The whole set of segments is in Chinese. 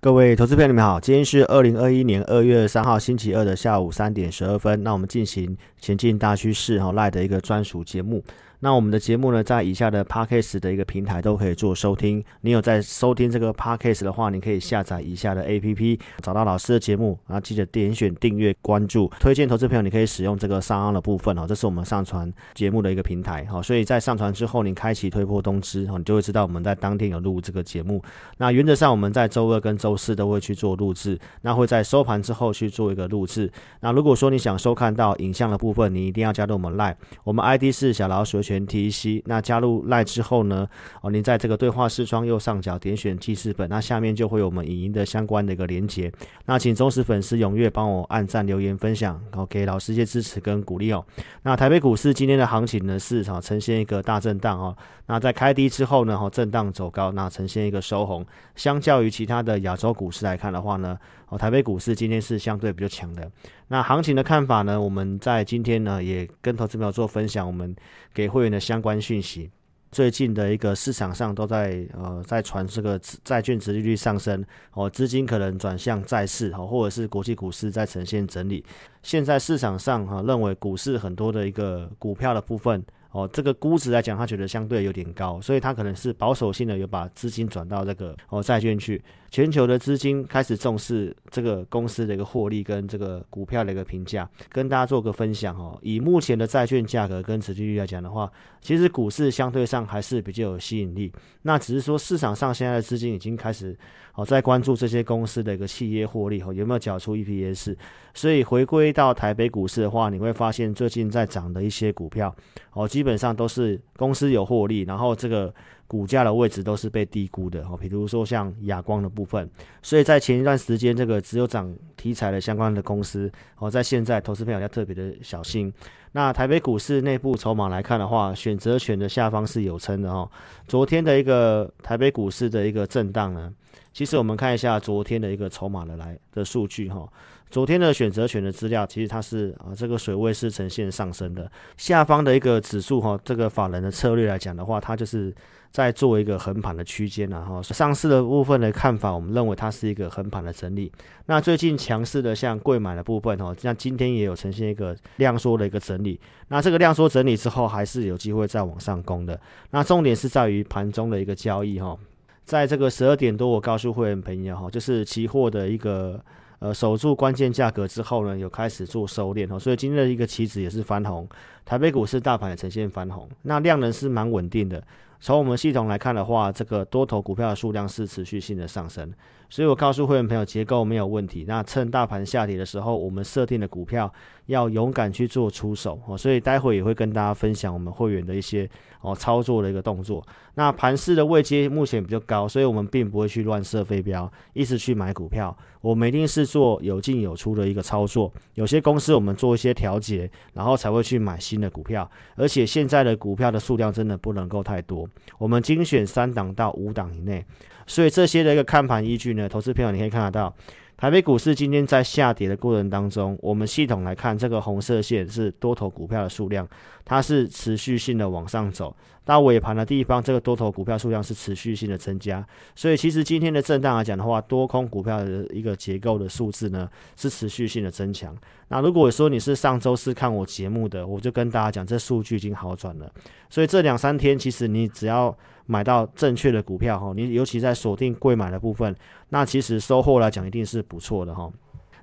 各位投资朋友，你们好，今天是二零二一年二月三号星期二的下午三点十二分。那我们进行前进大趋势哈赖的一个专属节目。那我们的节目呢，在以下的 Podcast 的一个平台都可以做收听。你有在收听这个 Podcast 的话，你可以下载以下的 APP，找到老师的节目，然后记得点选订阅、关注、推荐投资朋友。你可以使用这个上岸的部分哦，这是我们上传节目的一个平台哈。所以在上传之后，你开启推波通知哦，你就会知道我们在当天有录这个节目。那原则上我们在周二跟周四都会去做录制，那会在收盘之后去做一个录制。那如果说你想收看到影像的部分，你一定要加入我们 Live，我们 ID 是小老鼠。全 T C，那加入赖之后呢？哦，您在这个对话视窗右上角点选记事本，那下面就会有我们影音的相关的一个连接。那请忠实粉丝踊跃帮我按赞、留言、分享，然后给老师一些支持跟鼓励哦。那台北股市今天的行情呢是啊呈现一个大震荡哦。那在开低之后呢，哈震荡走高，那呈现一个收红。相较于其他的亚洲股市来看的话呢，哦台北股市今天是相对比较强的。那行情的看法呢？我们在今天呢也跟投资朋友做分享，我们给会员的相关讯息。最近的一个市场上都在呃在传这个债券值利率上升，哦资金可能转向债市，哦或者是国际股市在呈现整理。现在市场上哈认为股市很多的一个股票的部分。哦，这个估值来讲，他觉得相对有点高，所以他可能是保守性的，有把资金转到这个哦债券去。全球的资金开始重视这个公司的一个获利跟这个股票的一个评价，跟大家做个分享哦。以目前的债券价格跟持续率来讲的话，其实股市相对上还是比较有吸引力。那只是说市场上现在的资金已经开始哦在关注这些公司的一个企业获利哦有没有缴出 EPS。所以回归到台北股市的话，你会发现最近在涨的一些股票哦，基本上都是公司有获利，然后这个。股价的位置都是被低估的哦，比如说像亚光的部分，所以在前一段时间，这个只有涨题材的相关的公司哦，在现在投资朋友要特别的小心。那台北股市内部筹码来看的话，选择权的下方是有撑的哦。昨天的一个台北股市的一个震荡呢，其实我们看一下昨天的一个筹码的来的数据哈。昨天的选择权的资料，其实它是啊，这个水位是呈现上升的。下方的一个指数哈，这个法人的策略来讲的话，它就是在做一个横盘的区间然后上市的部分的看法，我们认为它是一个横盘的整理。那最近强势的像贵买的部分哦，像今天也有呈现一个量缩的一个整理。那这个量缩整理之后，还是有机会再往上攻的。那重点是在于盘中的一个交易哈，在这个十二点多，我告诉会员朋友哈，就是期货的一个。呃，守住关键价格之后呢，有开始做收敛哦，所以今天的一个期指也是翻红，台北股市大盘也呈现翻红，那量能是蛮稳定的。从我们系统来看的话，这个多头股票的数量是持续性的上升。所以我告诉会员朋友，结构没有问题。那趁大盘下跌的时候，我们设定的股票要勇敢去做出手哦。所以待会也会跟大家分享我们会员的一些哦操作的一个动作。那盘市的位阶目前比较高，所以我们并不会去乱设飞镖，一直去买股票。我们一定是做有进有出的一个操作。有些公司我们做一些调节，然后才会去买新的股票。而且现在的股票的数量真的不能够太多，我们精选三档到五档以内。所以这些的一个看盘依据呢，投资朋友你可以看得到，台北股市今天在下跌的过程当中，我们系统来看，这个红色线是多头股票的数量，它是持续性的往上走。到尾盘的地方，这个多头股票数量是持续性的增加，所以其实今天的震荡来讲的话，多空股票的一个结构的数字呢是持续性的增强。那如果说你是上周四看我节目的，我就跟大家讲，这数据已经好转了。所以这两三天，其实你只要买到正确的股票哈，你尤其在锁定贵买的部分，那其实收获来讲一定是不错的哈。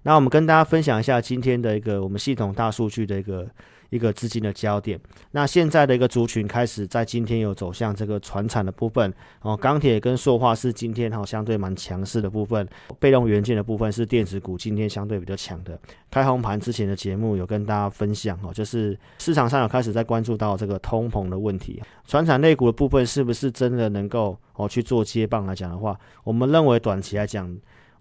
那我们跟大家分享一下今天的一个我们系统大数据的一个。一个资金的焦点，那现在的一个族群开始在今天有走向这个船产的部分哦，钢铁跟塑化是今天哈相对蛮强势的部分，被动元件的部分是电子股今天相对比较强的。开红盘之前的节目有跟大家分享哦，就是市场上有开始在关注到这个通膨的问题，船产类股的部分是不是真的能够哦去做接棒来讲的话，我们认为短期来讲，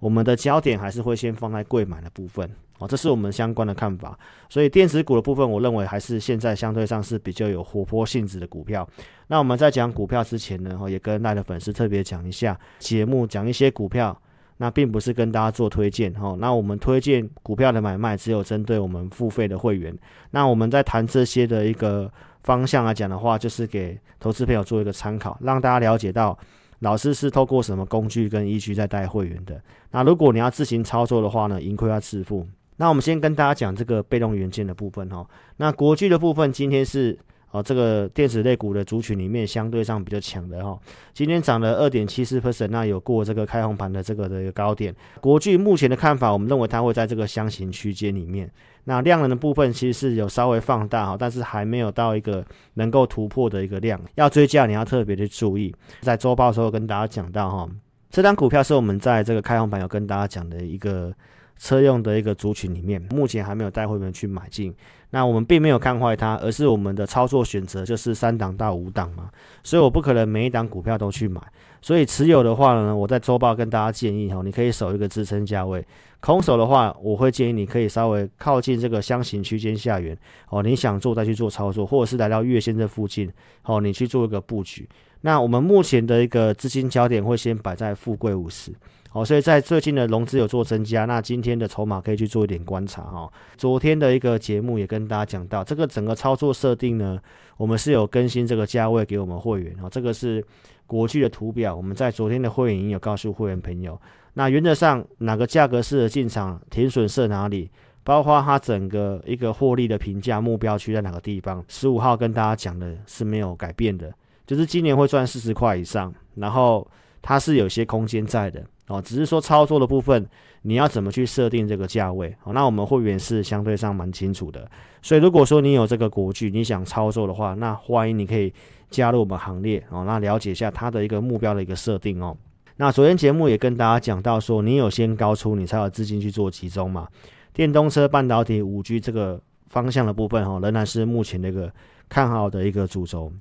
我们的焦点还是会先放在贵买的部分。哦，这是我们相关的看法。所以电子股的部分，我认为还是现在相对上是比较有活泼性质的股票。那我们在讲股票之前呢，哈也跟赖的粉丝特别讲一下节目，讲一些股票，那并不是跟大家做推荐哈。那我们推荐股票的买卖，只有针对我们付费的会员。那我们在谈这些的一个方向来讲的话，就是给投资朋友做一个参考，让大家了解到。老师是透过什么工具跟依据在带会员的。那如果你要自行操作的话呢，盈亏要自负。那我们先跟大家讲这个被动元件的部分哈。那国巨的部分今天是。哦，这个电子类股的族群里面相对上比较强的哈，今天涨了二点七四 percent，那有过这个开红盘的这个的一个高点。国巨目前的看法，我们认为它会在这个箱型区间里面。那量能的部分其实是有稍微放大哈，但是还没有到一个能够突破的一个量。要追价，你要特别的注意。在周报的时候跟大家讲到哈，这张股票是我们在这个开红盘有跟大家讲的一个。车用的一个族群里面，目前还没有带会员去买进。那我们并没有看坏它，而是我们的操作选择就是三档到五档嘛，所以我不可能每一档股票都去买。所以持有的话呢，我在周报跟大家建议哈，你可以守一个支撑价位。空手的话，我会建议你可以稍微靠近这个箱型区间下缘哦，你想做再去做操作，或者是来到月线这附近哦，你去做一个布局。那我们目前的一个资金焦点会先摆在富贵五十。哦，所以在最近的融资有做增加，那今天的筹码可以去做一点观察哈。昨天的一个节目也跟大家讲到，这个整个操作设定呢，我们是有更新这个价位给我们会员哦。这个是国际的图表，我们在昨天的会员有告诉会员朋友，那原则上哪个价格适合进场，停损设哪里，包括它整个一个获利的评价目标区在哪个地方，十五号跟大家讲的是没有改变的，就是今年会赚四十块以上，然后它是有些空间在的。哦，只是说操作的部分，你要怎么去设定这个价位？哦，那我们会员是相对上蛮清楚的。所以如果说你有这个国剧，你想操作的话，那欢迎你可以加入我们行列哦。那了解一下它的一个目标的一个设定哦。那昨天节目也跟大家讲到说，你有先高出，你才有资金去做集中嘛。电动车、半导体、五 G 这个方向的部分哈，仍然是目前的一个看好的一个主轴。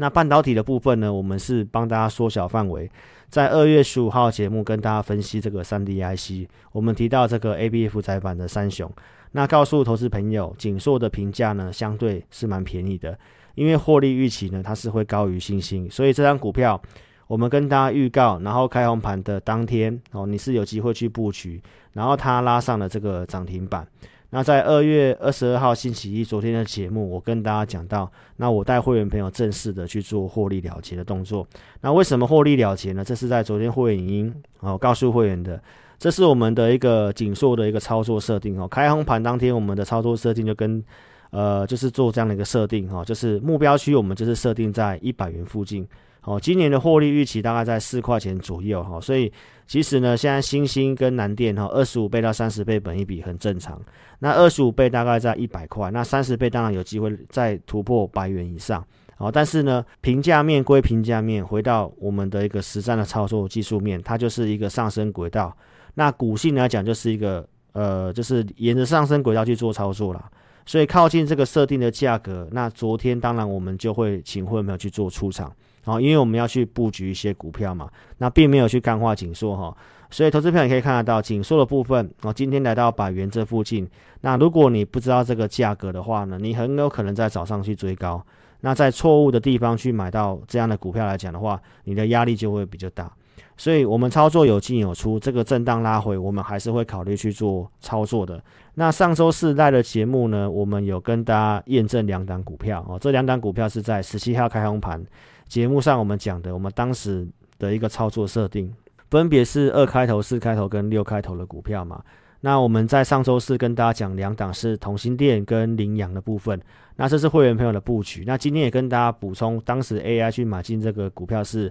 那半导体的部分呢，我们是帮大家缩小范围。在二月十五号节目跟大家分析这个三 D IC，我们提到这个 ABF 载板的三雄，那告诉投资朋友，锦硕的评价呢相对是蛮便宜的，因为获利预期呢它是会高于星星，所以这张股票我们跟大家预告，然后开红盘的当天哦，你是有机会去布局，然后它拉上了这个涨停板。那在二月二十二号星期一，昨天的节目，我跟大家讲到，那我带会员朋友正式的去做获利了结的动作。那为什么获利了结呢？这是在昨天会员音哦告诉会员的，这是我们的一个紧缩的一个操作设定哦。开红盘当天，我们的操作设定就跟呃就是做这样的一个设定哈，就是目标区我们就是设定在一百元附近。哦，今年的获利预期大概在四块钱左右哈，所以其实呢，现在星星跟南电哈，二十五倍到三十倍本一比很正常。那二十五倍大概在一百块，那三十倍当然有机会再突破百元以上。好，但是呢，平价面归平价面，回到我们的一个实战的操作技术面，它就是一个上升轨道。那股性来讲，就是一个呃，就是沿着上升轨道去做操作啦。所以靠近这个设定的价格，那昨天当然我们就会请会没有去做出场。哦，因为我们要去布局一些股票嘛，那并没有去干化紧缩哈，所以投资票你可以看得到紧缩的部分哦，今天来到百元这附近。那如果你不知道这个价格的话呢，你很有可能在早上去追高，那在错误的地方去买到这样的股票来讲的话，你的压力就会比较大。所以我们操作有进有出，这个震荡拉回，我们还是会考虑去做操作的。那上周四带的节目呢，我们有跟大家验证两档股票哦，这两档股票是在十七号开红盘。节目上我们讲的，我们当时的一个操作设定，分别是二开头、四开头跟六开头的股票嘛。那我们在上周四跟大家讲两档是同心店跟羚羊的部分，那这是会员朋友的布局。那今天也跟大家补充，当时 AI 去买进这个股票是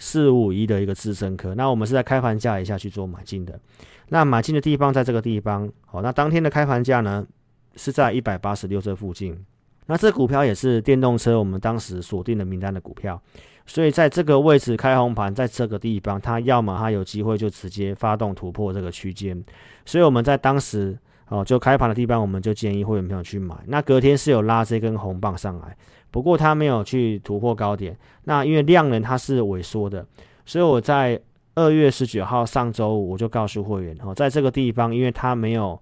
四五一的一个自升科，那我们是在开盘价以下去做买进的。那买进的地方在这个地方，好，那当天的开盘价呢是在一百八十六这附近。那这股票也是电动车，我们当时锁定的名单的股票，所以在这个位置开红盘，在这个地方，它要么它有机会就直接发动突破这个区间，所以我们在当时哦就开盘的地方，我们就建议会员朋友去买。那隔天是有拉这根红棒上来，不过它没有去突破高点。那因为量能它是萎缩的，所以我在二月十九号上周五我就告诉会员哦，在这个地方，因为它没有。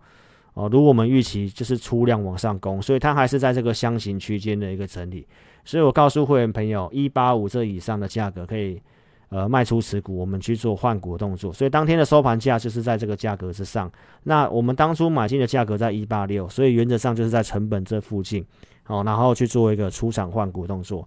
哦，如果我们预期就是出量往上攻，所以它还是在这个箱型区间的一个整理。所以我告诉会员朋友，一八五这以上的价格可以呃卖出持股，我们去做换股的动作。所以当天的收盘价就是在这个价格之上。那我们当初买进的价格在一八六，所以原则上就是在成本这附近。哦，然后去做一个出场换股动作。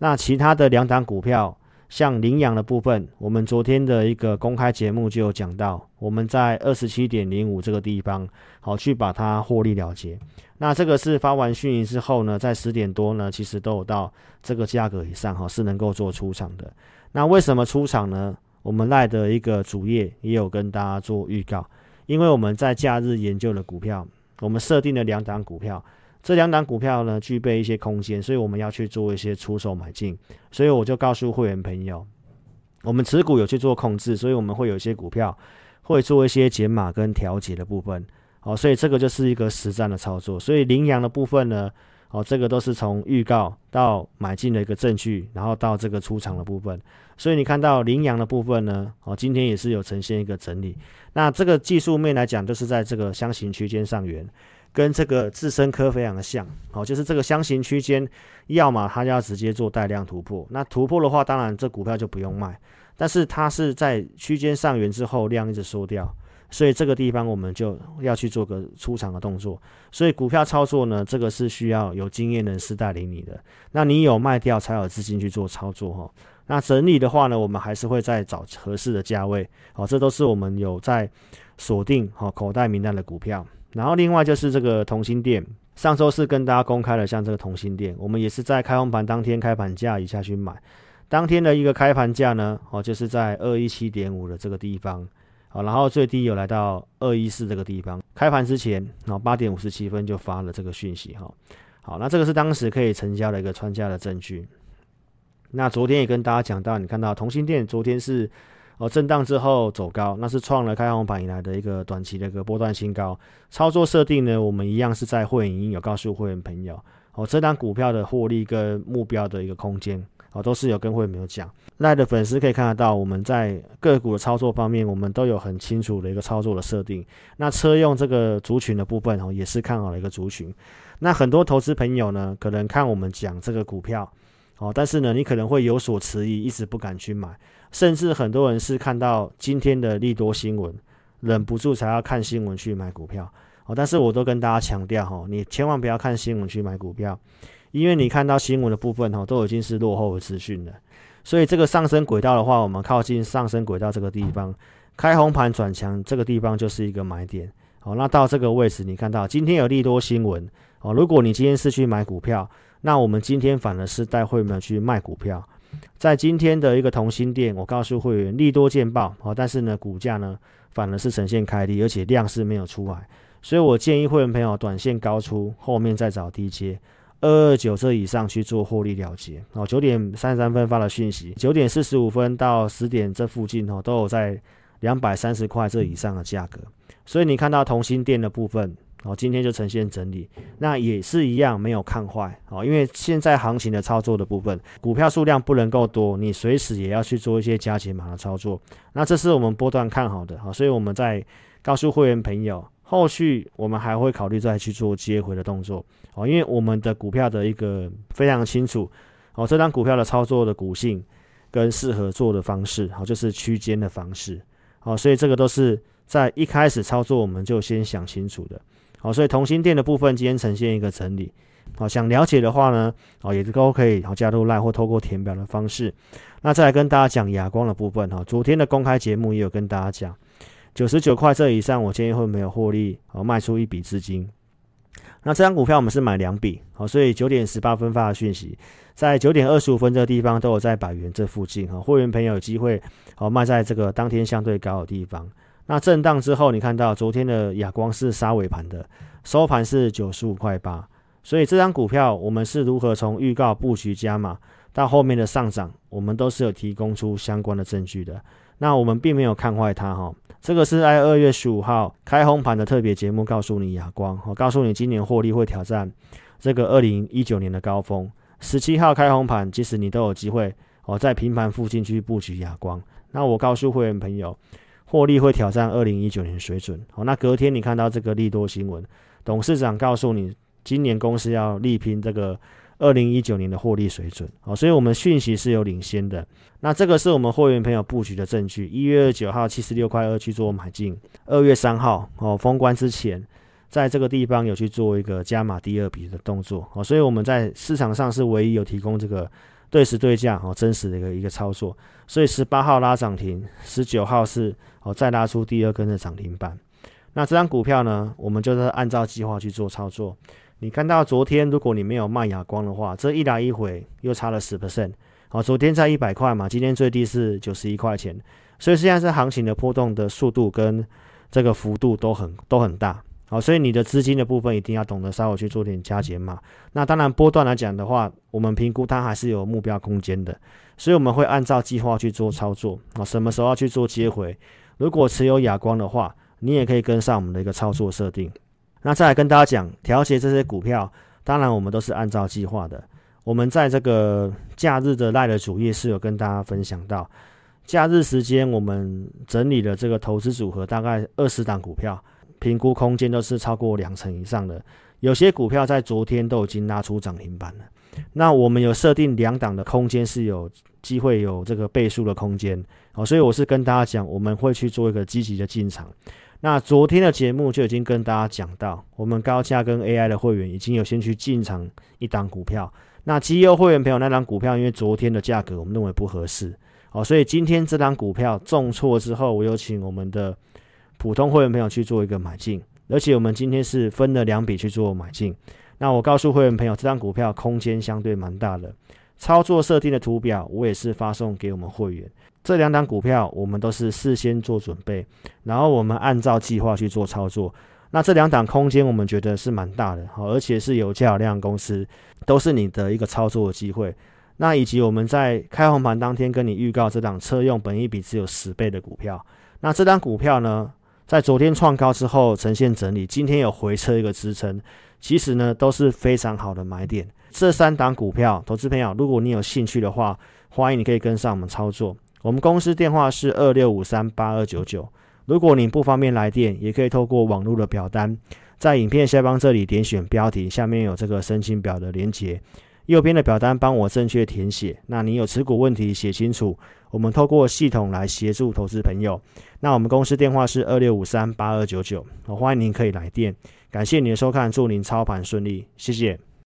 那其他的两档股票像羚羊的部分，我们昨天的一个公开节目就有讲到，我们在二十七点零五这个地方，好去把它获利了结。那这个是发完讯息之后呢，在十点多呢，其实都有到这个价格以上，哈，是能够做出场的。那为什么出场呢？我们赖的一个主页也有跟大家做预告，因为我们在假日研究的股票，我们设定了两档股票。这两档股票呢，具备一些空间，所以我们要去做一些出手买进。所以我就告诉会员朋友，我们持股有去做控制，所以我们会有一些股票会做一些减码跟调节的部分。好，所以这个就是一个实战的操作。所以羚羊的部分呢，哦，这个都是从预告到买进的一个证据，然后到这个出场的部分。所以你看到羚羊的部分呢，哦，今天也是有呈现一个整理。那这个技术面来讲，就是在这个箱型区间上缘。跟这个自身科非常的像，哦，就是这个箱型区间，要么它要直接做带量突破，那突破的话，当然这股票就不用卖，但是它是在区间上缘之后量一直缩掉，所以这个地方我们就要去做个出场的动作。所以股票操作呢，这个是需要有经验人士带领你的，那你有卖掉才有资金去做操作哈。那整理的话呢，我们还是会再找合适的价位，好，这都是我们有在锁定好口袋名单的股票。然后另外就是这个同心店，上周四跟大家公开了，像这个同心店，我们也是在开红盘当天开盘价以下去买，当天的一个开盘价呢，哦，就是在二一七点五的这个地方，好，然后最低有来到二一四这个地方，开盘之前，然后八点五十七分就发了这个讯息，哈，好，那这个是当时可以成交的一个穿价的证据。那昨天也跟大家讲到，你看到同心店昨天是。哦，震荡之后走高，那是创了开红盘以来的一个短期的一个波段新高。操作设定呢，我们一样是在会员营有告诉会员朋友，哦，这单股票的获利跟目标的一个空间，哦，都是有跟会员有讲。赖的粉丝可以看得到，我们在个股的操作方面，我们都有很清楚的一个操作的设定。那车用这个族群的部分，哦，也是看好的一个族群。那很多投资朋友呢，可能看我们讲这个股票，哦，但是呢，你可能会有所迟疑，一直不敢去买。甚至很多人是看到今天的利多新闻，忍不住才要看新闻去买股票哦。但是我都跟大家强调哈，你千万不要看新闻去买股票，因为你看到新闻的部分哈，都已经是落后的资讯了。所以这个上升轨道的话，我们靠近上升轨道这个地方开红盘转强，这个地方就是一个买点哦。那到这个位置，你看到今天有利多新闻哦。如果你今天是去买股票，那我们今天反而是带会员去卖股票。在今天的一个同心店，我告诉会员利多见报，好，但是呢，股价呢反而是呈现开低，而且量是没有出来，所以我建议会员朋友短线高出，后面再找低阶二二九这以上去做获利了结。哦，九点三十三分发了讯息，九点四十五分到十点这附近哦，都有在两百三十块这以上的价格，所以你看到同心店的部分。哦，今天就呈现整理，那也是一样没有看坏哦，因为现在行情的操作的部分，股票数量不能够多，你随时也要去做一些加减码的操作。那这是我们波段看好的，好，所以我们在告诉会员朋友，后续我们还会考虑再去做接回的动作哦，因为我们的股票的一个非常清楚哦，这张股票的操作的股性跟适合做的方式，好，就是区间的方式，好，所以这个都是在一开始操作我们就先想清楚的。好，所以同心店的部分今天呈现一个整理。好，想了解的话呢，哦，也是都可以好加入 Line 或透过填表的方式。那再来跟大家讲哑光的部分哈，昨天的公开节目也有跟大家讲，九十九块这以上，我建议会没有获利，好卖出一笔资金。那这张股票我们是买两笔，好，所以九点十八分发的讯息，在九点二十五分这个地方都有在百元这附近哈，会员朋友有机会好卖在这个当天相对高的地方。那震荡之后，你看到昨天的亚光是杀尾盘的，收盘是九十五块八。所以这张股票我们是如何从预告布局加码到后面的上涨，我们都是有提供出相关的证据的。那我们并没有看坏它哈。这个是在二月十五号开红盘的特别节目，告诉你亚光，我告诉你今年获利会挑战这个二零一九年的高峰。十七号开红盘，即使你都有机会哦，在平盘附近去布局亚光。那我告诉会员朋友。获利会挑战二零一九年水准。好，那隔天你看到这个利多新闻，董事长告诉你，今年公司要力拼这个二零一九年的获利水准。好，所以我们讯息是有领先的。那这个是我们会员朋友布局的证据。一月二九号七十六块二去做买进，二月三号哦封关之前，在这个地方有去做一个加码第二笔的动作。好，所以我们在市场上是唯一有提供这个对时对价哦，真实的一个一个操作。所以十八号拉涨停，十九号是哦再拉出第二根的涨停板。那这张股票呢，我们就是按照计划去做操作。你看到昨天，如果你没有卖哑光的话，这一来一回又差了十 percent。好，昨天在一百块嘛，今天最低是九十一块钱，所以现在是行情的波动的速度跟这个幅度都很都很大。好，所以你的资金的部分一定要懂得稍微去做点加减嘛。那当然波段来讲的话，我们评估它还是有目标空间的，所以我们会按照计划去做操作。啊，什么时候要去做接回？如果持有哑光的话，你也可以跟上我们的一个操作设定。那再来跟大家讲，调节这些股票，当然我们都是按照计划的。我们在这个假日的赖的主页是有跟大家分享到，假日时间我们整理了这个投资组合，大概二十档股票。评估空间都是超过两成以上的，有些股票在昨天都已经拉出涨停板了。那我们有设定两档的空间是有机会有这个倍数的空间，哦，所以我是跟大家讲，我们会去做一个积极的进场。那昨天的节目就已经跟大家讲到，我们高价跟 AI 的会员已经有先去进场一档股票。那绩优会员朋友那档股票，因为昨天的价格我们认为不合适，哦，所以今天这档股票重挫之后，我有请我们的。普通会员朋友去做一个买进，而且我们今天是分了两笔去做买进。那我告诉会员朋友，这张股票空间相对蛮大的，操作设定的图表我也是发送给我们会员。这两档股票我们都是事先做准备，然后我们按照计划去做操作。那这两档空间我们觉得是蛮大的，好，而且是有价有量公司，都是你的一个操作的机会。那以及我们在开红盘当天跟你预告这档车用本一比只有十倍的股票，那这张股票呢？在昨天创高之后呈现整理，今天有回撤一个支撑，其实呢都是非常好的买点。这三档股票，投资朋友，如果你有兴趣的话，欢迎你可以跟上我们操作。我们公司电话是二六五三八二九九，如果你不方便来电，也可以透过网络的表单，在影片下方这里点选标题，下面有这个申请表的连接。右边的表单帮我正确填写。那你有持股问题写清楚，我们透过系统来协助投资朋友。那我们公司电话是二六五三八二九九，欢迎您可以来电。感谢您的收看，祝您操盘顺利，谢谢。